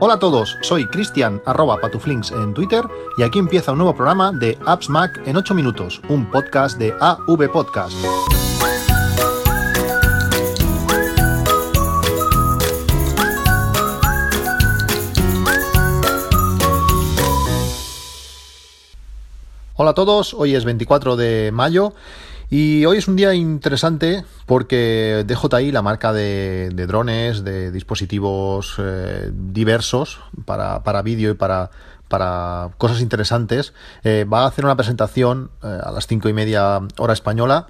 Hola a todos, soy Cristian arroba patuflinks en Twitter y aquí empieza un nuevo programa de Apps Mac en 8 minutos, un podcast de AV Podcast. Hola a todos, hoy es 24 de mayo y hoy es un día interesante porque DJI, la marca de, drones, de dispositivos eh, diversos para, para vídeo y para, para cosas interesantes, eh, va a hacer una presentación eh, a las cinco y media hora española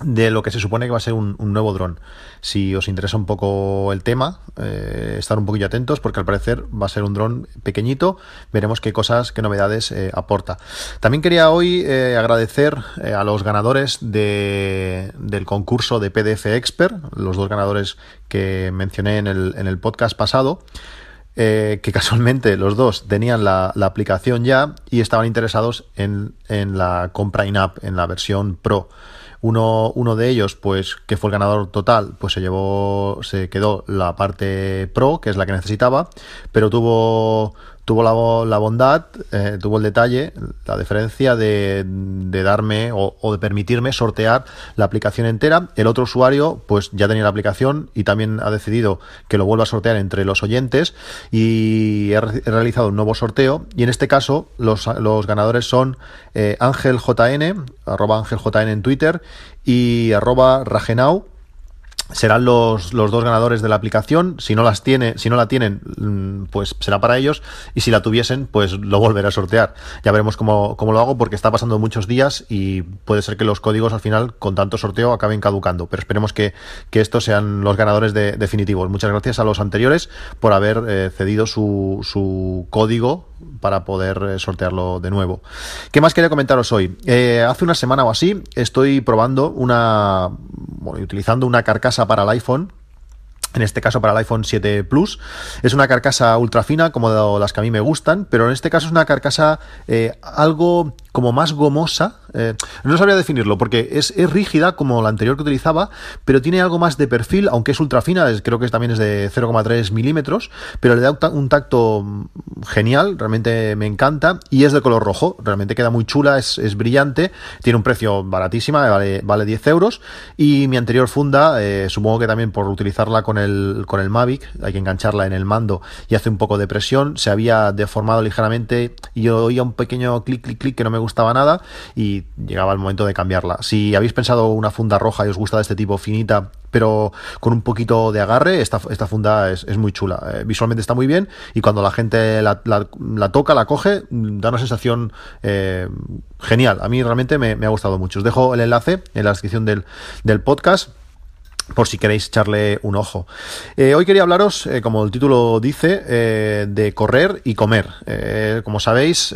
de lo que se supone que va a ser un, nuevo dron. Si os interesa un poco el tema, eh, estar un poquillo atentos porque al parecer va a ser un dron pequeñito. Veremos qué cosas, qué novedades eh, aporta. También quería hoy eh, agradecer a los ganadores de, del concurso de PDF Expert, los dos ganadores que mencioné en el, en el podcast pasado. que casualmente los dos tenían la, la, aplicación ya y estaban interesados en, en la compra in-app, en la versión Pro. Uno, uno de ellos, pues, que fue el ganador total, pues se llevó, se quedó la parte pro, que es la que necesitaba, pero tuvo tuvo la, bondad, eh, tuvo el detalle, la diferencia de, darme o, de permitirme sortear la aplicación entera. El otro usuario, pues ya tenía la aplicación y también ha decidido que lo vuelva a sortear entre los oyentes y he, realizado un nuevo sorteo. Y en este caso, los, ganadores son eh, arroba Ángel JN en Twitter y arroba Ragenau serán los, los, dos ganadores de la aplicación. Si no las tiene, si no la tienen, mm, pues será para ellos. Y si la tuviesen, pues lo volveré a sortear. Ya veremos cómo, cómo, lo hago, porque está pasando muchos días y puede ser que los códigos al final, con tanto sorteo, acaben caducando. Pero esperemos que, que estos sean los ganadores de, definitivos. Muchas gracias a los anteriores por haber eh, cedido su, su código para poder eh, sortearlo de nuevo. ¿Qué más quería comentaros hoy? Eh, hace una semana o así estoy probando una, bueno, utilizando una carcasa para el iPhone en este caso para el iPhone 7 Plus. Es una carcasa ultra fina, como las que a mí me gustan, pero en este caso es una carcasa eh, algo como más gomosa. Eh, no sabría definirlo, porque es, rígida como la anterior que utilizaba, pero tiene algo más de perfil, aunque es ultra fina, creo que también es de 0,3 milímetros, pero le da un tacto genial, realmente me encanta, y es de color rojo, realmente queda muy chula, es, brillante, tiene un precio baratísima, vale, vale 10 euros, y mi anterior funda, eh, supongo que también por utilizarla con el, con el Mavic, hay que engancharla en el mando y hace un poco de presión, se había deformado ligeramente y yo oía un pequeño clic, clic, clic que no me gustaba nada y llegaba el momento de cambiarla. Si habéis pensado una funda roja y os gusta de este tipo finita, pero con un poquito de agarre, esta, esta funda es, muy chula. Eh, visualmente está muy bien y cuando la gente la, toca, la coge, da una sensación eh, genial. A mí realmente me, ha gustado mucho. Os dejo el enlace en la descripción del, del podcast por si queréis echarle un ojo. Eh, hoy quería hablaros, eh, como el título dice, eh, de correr y comer. como sabéis,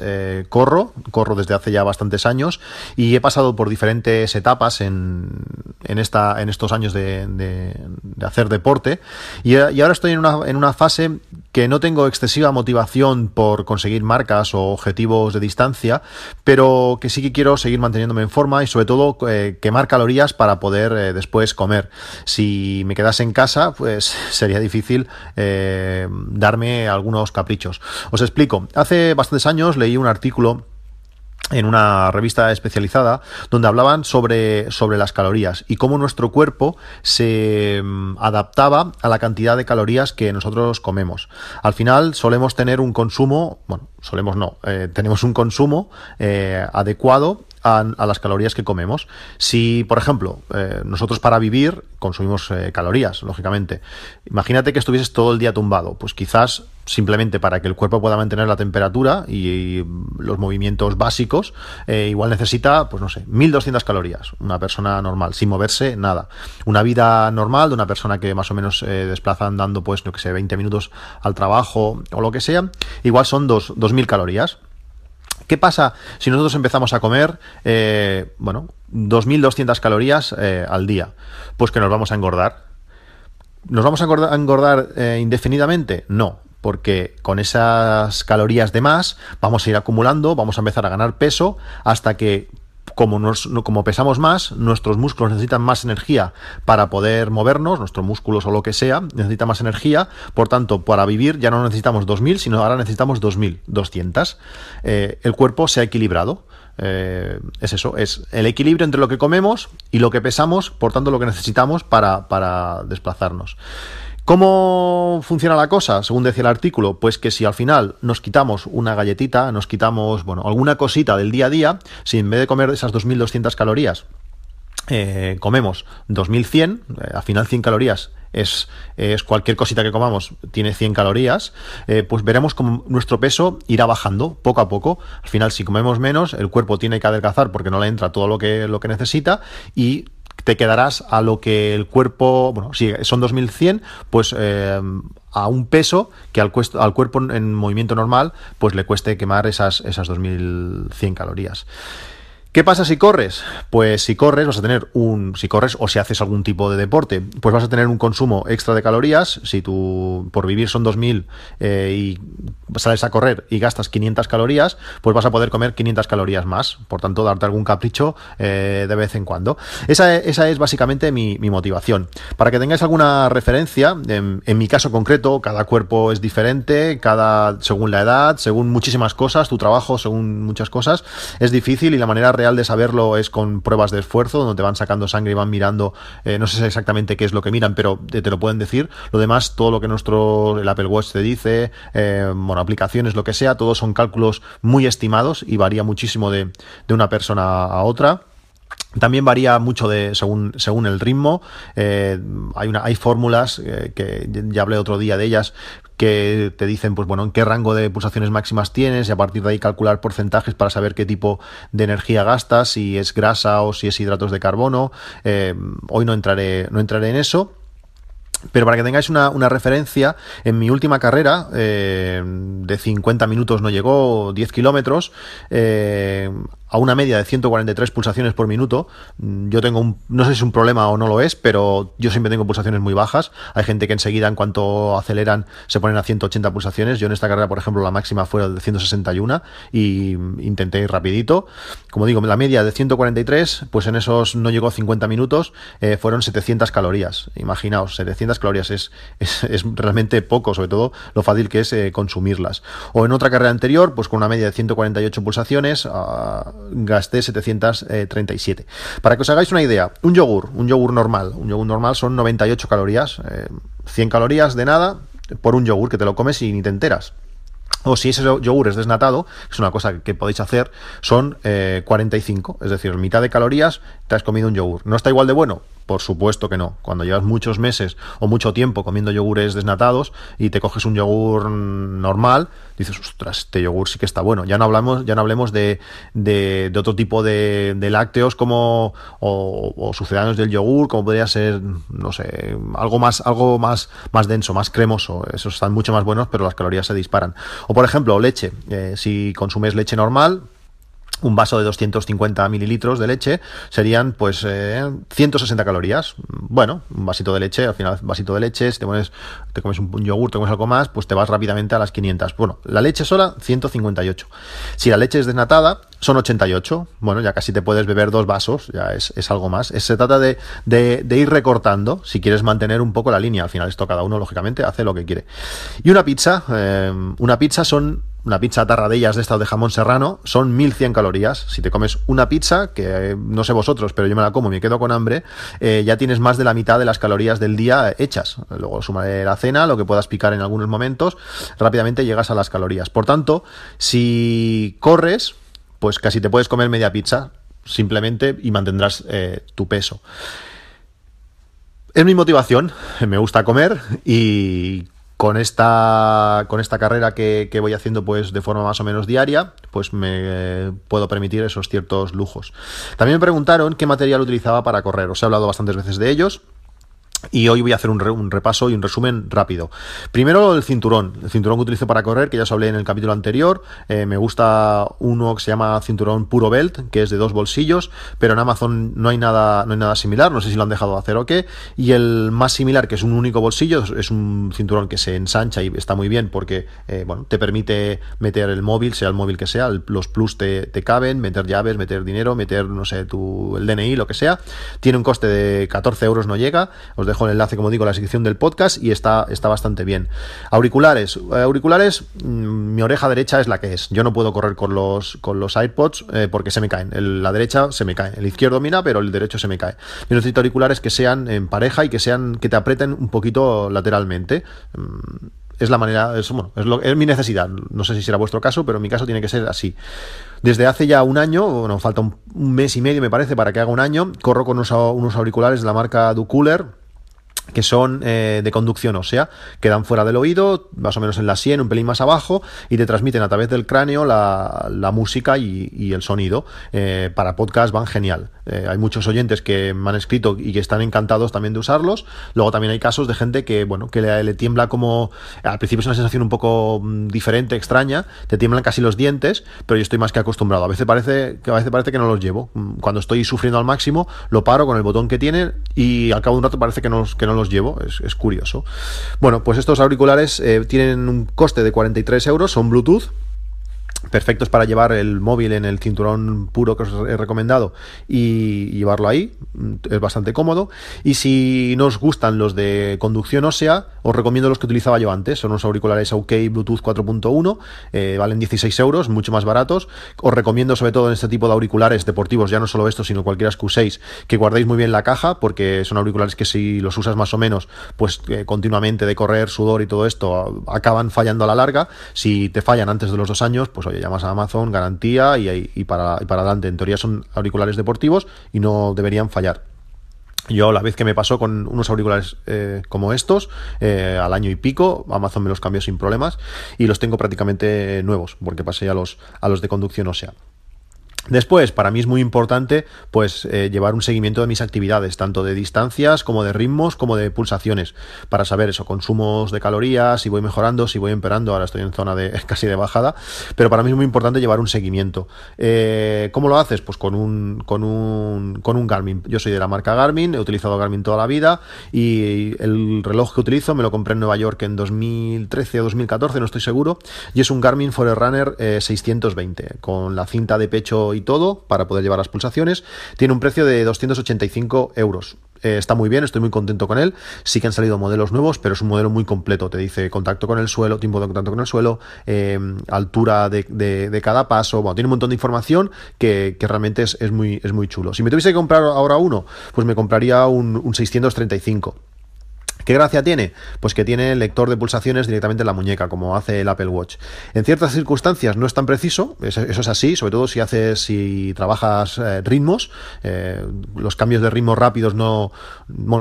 corro, corro desde hace ya bastantes años y he pasado por diferentes etapas en, en, esta, en estos años de, de, hacer deporte y, y, ahora estoy en una, en una fase que no tengo excesiva motivación por conseguir marcas o objetivos de distancia, pero que sí que quiero seguir manteniéndome en forma y sobre todo quemar calorías para poder después comer. Si me quedase en casa, pues sería difícil eh, darme algunos caprichos. Os explico. Hace bastantes años leí un artículo en una revista especializada donde hablaban sobre, sobre las calorías y cómo nuestro cuerpo se mm, adaptaba a la cantidad de calorías que nosotros comemos. Al final solemos tener un consumo, bueno, solemos no, eh, tenemos un consumo eh, adecuado a, las calorías que comemos. Si, por ejemplo, eh, nosotros para vivir consumimos calorías, lógicamente. Imagínate que estuvieses todo el día tumbado, pues quizás simplemente para que el cuerpo pueda mantener la temperatura y, los movimientos básicos, igual necesita, pues no sé, 1200 calorías, una persona normal, sin moverse nada. Una vida normal de una persona que más o menos desplaza andando, pues, no que sé, 20 minutos al trabajo o lo que sea, igual son 2000 calorías. ¿Qué pasa si nosotros empezamos a comer, eh, bueno, 2.200 calorías eh, al día? Pues que nos vamos a engordar. ¿Nos vamos a engordar, eh, indefinidamente? No, porque con esas calorías de más vamos a ir acumulando, vamos a empezar a ganar peso hasta que como, nos, como pesamos más, nuestros músculos necesitan más energía para poder movernos, nuestros músculos o lo que sea, necesita más energía, por tanto, para vivir ya no necesitamos 2.000, sino ahora necesitamos 2.200. Eh, el cuerpo se ha equilibrado. Eh, es eso, es el equilibrio entre lo que comemos y lo que pesamos, por tanto, lo que necesitamos para, para desplazarnos. ¿Cómo funciona la cosa? Según decía el artículo, pues que si al final nos quitamos una galletita, nos quitamos, bueno, alguna cosita del día a día, si en vez de comer esas 2.200 calorías, eh, comemos 2100, eh, al final 100 calorías es, es, cualquier cosita que comamos tiene 100 calorías, eh, pues veremos cómo nuestro peso irá bajando poco a poco. Al final, si comemos menos, el cuerpo tiene que adelgazar porque no le entra todo lo que, lo que necesita y te quedarás a lo que el cuerpo, bueno, si son 2100, pues eh, a un peso que al, al, cuerpo en movimiento normal, pues le cueste quemar esas, esas 2100 calorías. ¿Qué pasa si corres? Pues si corres vas a tener un, si corres o si haces algún tipo de deporte, pues vas a tener un consumo extra de calorías. Si tú por vivir son 2000 eh, y sales a correr y gastas 500 calorías, pues vas a poder comer 500 calorías más. Por tanto, darte algún capricho eh, de vez en cuando. Esa, esa es básicamente mi, motivación. Para que tengáis alguna referencia, en, en, mi caso concreto, cada cuerpo es diferente, cada según la edad, según muchísimas cosas, tu trabajo, según muchas cosas, es difícil y la manera real de saberlo es con pruebas de esfuerzo, donde te van sacando sangre y van mirando, eh, no sé exactamente qué es lo que miran, pero te, lo pueden decir. Lo demás, todo lo que nuestro el Apple Watch te dice, eh, bueno, aplicaciones, lo que sea, todos son cálculos muy estimados y varía muchísimo de, de una persona a otra. También varía mucho de, según, según el ritmo. Eh, hay, una, hay fórmulas eh, que ya hablé otro día de ellas que te dicen, pues bueno, en qué rango de pulsaciones máximas tienes y a partir de ahí calcular porcentajes para saber qué tipo de energía gastas, si es grasa o si es hidratos de carbono. Eh, hoy no entraré, no entraré en eso. Pero para que tengáis una, referencia, en mi última carrera, de 50 minutos no llegó, 10 kilómetros, eh, a una media de 143 pulsaciones por minuto. Yo tengo un, no sé si es un problema o no lo es, pero yo siempre tengo pulsaciones muy bajas. Hay gente que enseguida, en cuanto aceleran, se ponen a 180 pulsaciones. Yo en esta carrera, por ejemplo, la máxima fue de 161 y intenté ir rapidito. Como digo, la media de 143, pues en esos no llegó a 50 minutos, eh, fueron 700 calorías. Imaginaos, 700 calorías es, es, realmente poco, sobre todo lo fácil que es eh, consumirlas. O en otra carrera anterior, pues con una media de 148 pulsaciones, uh, gasté 737. Para que os hagáis una idea, un yogur, un yogur normal, un yogur normal son 98 calorías, 100 eh, calorías de nada por un yogur que te lo comes y ni te enteras. O si ese yogur es desnatado, es una cosa que podéis hacer, son 45, eh, es decir, mitad de calorías te has comido un yogur. ¿No está igual de bueno? Por supuesto que no. Cuando llevas muchos meses o mucho tiempo comiendo yogures desnatados y te coges un yogur normal, dices, ostras, este yogur sí que está bueno. Ya no hablamos, ya no hablemos de, de, otro tipo de, lácteos como o, sucedáneos del yogur, como podría ser, no sé, algo más, algo más, más denso, más cremoso. Esos están mucho más buenos, pero las calorías se disparan. O por ejemplo, leche. Eh, si consumes leche normal, un vaso de 250 mililitros de leche serían pues 160 eh, calorías. Bueno, un vasito de leche, al final vasito de leche, si te, pones, te comes un, yogur, te comes algo más, pues te vas rápidamente a las 500. Bueno, la leche sola, 158. Si la leche es desnatada, son 88. Bueno, ya casi te puedes beber dos vasos, ya es, algo más. se trata de, ir recortando si quieres mantener un poco la línea. Al final esto cada uno, lógicamente, hace lo que quiere. Y una pizza, eh, una pizza son una pizza tarradillas de estas de jamón serrano son 1100 calorías. Si te comes una pizza, que eh, no sé vosotros, pero yo me la como y me quedo con hambre, eh, ya tienes más de la mitad de las calorías del día hechas. Luego sumaré la cena, lo que puedas picar en algunos momentos, rápidamente llegas a las calorías. Por tanto, si corres, pues casi te puedes comer media pizza simplemente y mantendrás eh, tu peso. Es mi motivación, me gusta comer y con esta, con esta carrera que, voy haciendo pues de forma más o menos diaria, pues me puedo permitir esos ciertos lujos. También me preguntaron qué material utilizaba para correr. Os he hablado bastantes veces de ellos. Y hoy voy a hacer un, repaso y un resumen rápido. Primero el cinturón, el cinturón que utilizo para correr, que ya os hablé en el capítulo anterior. Eh, me gusta uno que se llama cinturón puro belt, que es de dos bolsillos, pero en Amazon no hay nada, no hay nada similar, no sé si lo han dejado de hacer o qué. Y el más similar, que es un único bolsillo, es un cinturón que se ensancha y está muy bien porque eh, bueno, te permite meter el móvil, sea el móvil que sea, los plus te, te, caben, meter llaves, meter dinero, meter, no sé, tu, el DNI, lo que sea. Tiene un coste de 14 euros, no llega. Os dejo el enlace, como digo, a la sección del podcast y está, está bastante bien. Auriculares. Eh, auriculares, mm, mi oreja derecha es la que es. Yo no puedo correr con los, con los iPods eh, porque se me caen. la derecha se me cae. El izquierdo mira, pero el derecho se me cae. Yo necesito auriculares que sean en pareja y que sean que te aprieten un poquito lateralmente. Mm, es la manera, es, mi necesidad. No sé si será vuestro caso, pero en mi caso tiene que ser así. Desde hace ya un año, bueno, falta un, mes y medio me parece para que haga un año, corro con unos, unos auriculares de la marca Ducooler que son eh, de conducción ósea, quedan fuera del oído, más o menos en la sien, un pelín más abajo, y te transmiten a través del cráneo la, la música y, el sonido. Eh, para podcast van genial. Eh, hay muchos oyentes que me han escrito y que están encantados también de usarlos. Luego también hay casos de gente que, bueno, que le, tiembla como. Al principio es una sensación un poco mm, diferente, extraña, te tiemblan casi los dientes, pero yo estoy más que acostumbrado. A veces parece que a veces parece que no los llevo. Mm, cuando estoy sufriendo al máximo, lo paro con el botón que tiene y al cabo de un rato parece que no, que no los llevo, es, curioso. Bueno, pues estos auriculares eh, tienen un coste de 43 euros, son Bluetooth perfectos para llevar el móvil en el cinturón puro que os he recomendado y llevarlo ahí, es bastante cómodo. Y si no os gustan los de conducción ósea, os recomiendo los que utilizaba yo antes, son unos auriculares OK Bluetooth 4.1, eh, valen 16 euros, mucho más baratos. Os recomiendo sobre todo en este tipo de auriculares deportivos, ya no solo estos, sino cualquiera que uséis, que guardéis muy bien la caja, porque son auriculares que si los usas más o menos, pues eh, continuamente de correr, sudor y todo esto, acaban fallando a la larga. Si te fallan antes de los dos años, pues llamas a Amazon, garantía y, para, para adelante. En teoría son auriculares deportivos y no deberían fallar. Yo la vez que me pasó con unos auriculares eh, como estos, eh, al año y pico, Amazon me los cambió sin problemas y los tengo prácticamente nuevos, porque pasé a los, a los de conducción ósea. Después, para mí es muy importante pues eh, llevar un seguimiento de mis actividades, tanto de distancias como de ritmos, como de pulsaciones, para saber eso, consumos de calorías, si voy mejorando, si voy empeorando, ahora estoy en zona de casi de bajada, pero para mí es muy importante llevar un seguimiento. Eh, ¿Cómo lo haces? Pues con un, con un, con un Garmin. Yo soy de la marca Garmin, he utilizado Garmin toda la vida y el reloj que utilizo me lo compré en Nueva York en 2013 o 2014, no estoy seguro, y es un Garmin Forerunner 620, eh, con la cinta de pecho y todo para poder llevar las pulsaciones. Tiene un precio de 285 euros. Eh, está muy bien, estoy muy contento con él. Sí que han salido modelos nuevos, pero es un modelo muy completo. Te dice contacto con el suelo, tiempo de contacto con el suelo, em, altura de, cada paso. Bueno, tiene un montón de información que, realmente es, muy, es muy chulo. Si me tuviese que comprar ahora uno, pues me compraría un, un 635. ¿Qué gracia tiene? Pues que tiene el lector de pulsaciones directamente en la muñeca, como hace el Apple Watch. En ciertas circunstancias no es tan preciso, eso es así, sobre todo si haces, si trabajas eh, ritmos, eh, los cambios de ritmo rápidos no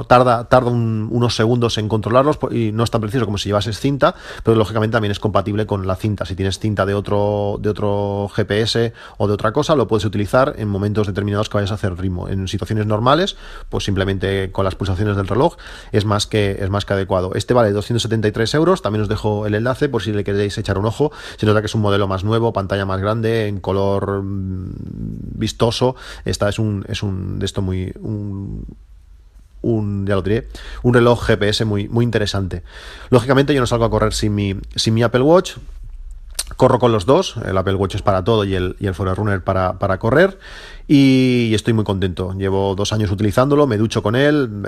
tarda, tarda unos segundos en controlarlos y no es tan preciso como si llevases cinta, pero lógicamente también es compatible con la cinta. Si tienes cinta de otro, de otro GPS o de otra cosa, lo puedes utilizar en momentos determinados que vayas a hacer ritmo. En situaciones normales, pues simplemente con las pulsaciones del reloj es más que es más que adecuado. Este vale 273 euros, también os dejo el enlace por si le queréis echar un ojo. Se nota que es un modelo más nuevo, pantalla más grande, en color mm, vistoso. Esta es un, es un de esto muy... Un, un, ya lo diré, un reloj GPS muy, muy interesante. Lógicamente yo no salgo a correr sin mi, sin mi Apple Watch, corro con los dos, el Apple Watch es para todo y el, y el Forerunner para, para correr y estoy muy contento. Llevo dos años utilizándolo, me ducho con él,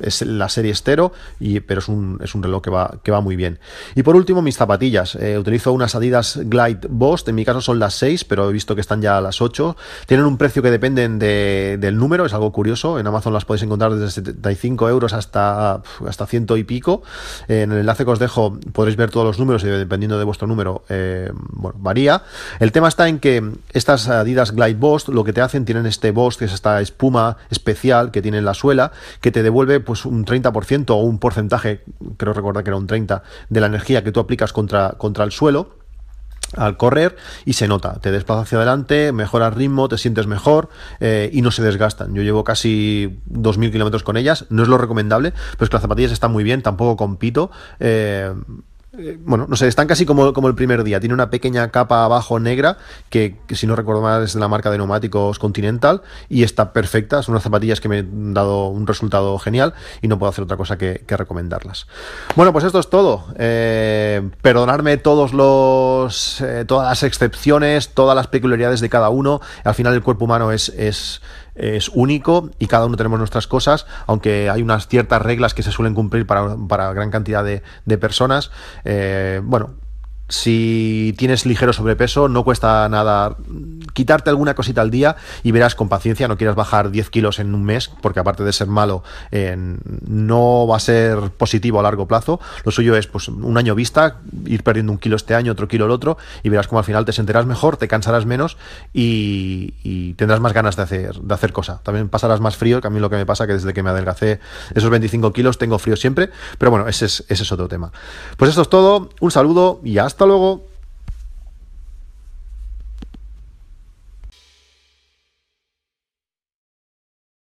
es la serie estero, y, pero es un, es un reloj que va, que va muy bien. Y por último, mis zapatillas. Eh, utilizo unas Adidas Glide Boss, en mi caso son las 6, pero he visto que están ya las 8. Tienen un precio que dependen del número, es algo curioso. En Amazon las podéis encontrar desde 75 euros hasta, hasta ciento y pico. en el enlace que os dejo podréis ver todos los números y dependiendo de vuestro número, eh, bueno, varía. El tema está en que estas Adidas Glide Boss lo que te hace tienen este boss, que es esta espuma especial que tiene en la suela, que te devuelve pues un 30% o un porcentaje, creo recordar que era un 30%, de la energía que tú aplicas contra, contra el suelo al correr y se nota, te desplaza hacia adelante, mejora el ritmo, te sientes mejor eh, y no se desgastan. Yo llevo casi 2.000 kilómetros con ellas, no es lo recomendable, pero es que las zapatillas están muy bien, tampoco compito. Eh, eh, bueno, no sé, están casi como, como, el primer día. Tiene una pequeña capa abajo negra que, si no recuerdo mal es de la marca de neumáticos Continental y está perfecta. Son unas zapatillas que me han dado un resultado genial y no puedo hacer otra cosa que, recomendarlas. Bueno, pues esto es todo. Eh, perdonarme todos los, eh, todas las excepciones, todas las peculiaridades de cada uno. Al final el cuerpo humano es es único y cada uno tenemos nuestras cosas, aunque hay unas ciertas reglas que se suelen cumplir para, para gran cantidad de, de personas. Eh, bueno, si tienes ligero sobrepeso, no cuesta nada quitarte alguna cosita al día y verás con paciencia, no quieras bajar 10 kilos en un mes, porque aparte de ser malo, no va a ser positivo a largo plazo. Lo suyo es pues un año vista, ir perdiendo un kilo este año, otro kilo el otro, y verás como al final te sentirás mejor, te cansarás menos y, tendrás más ganas de hacer, de hacer cosa. También pasarás más frío, que a mí lo que me pasa que desde que me adelgacé esos 25 kilos tengo frío siempre, pero bueno, es, ese es otro tema. Pues esto es todo, un saludo y hasta hasta luego.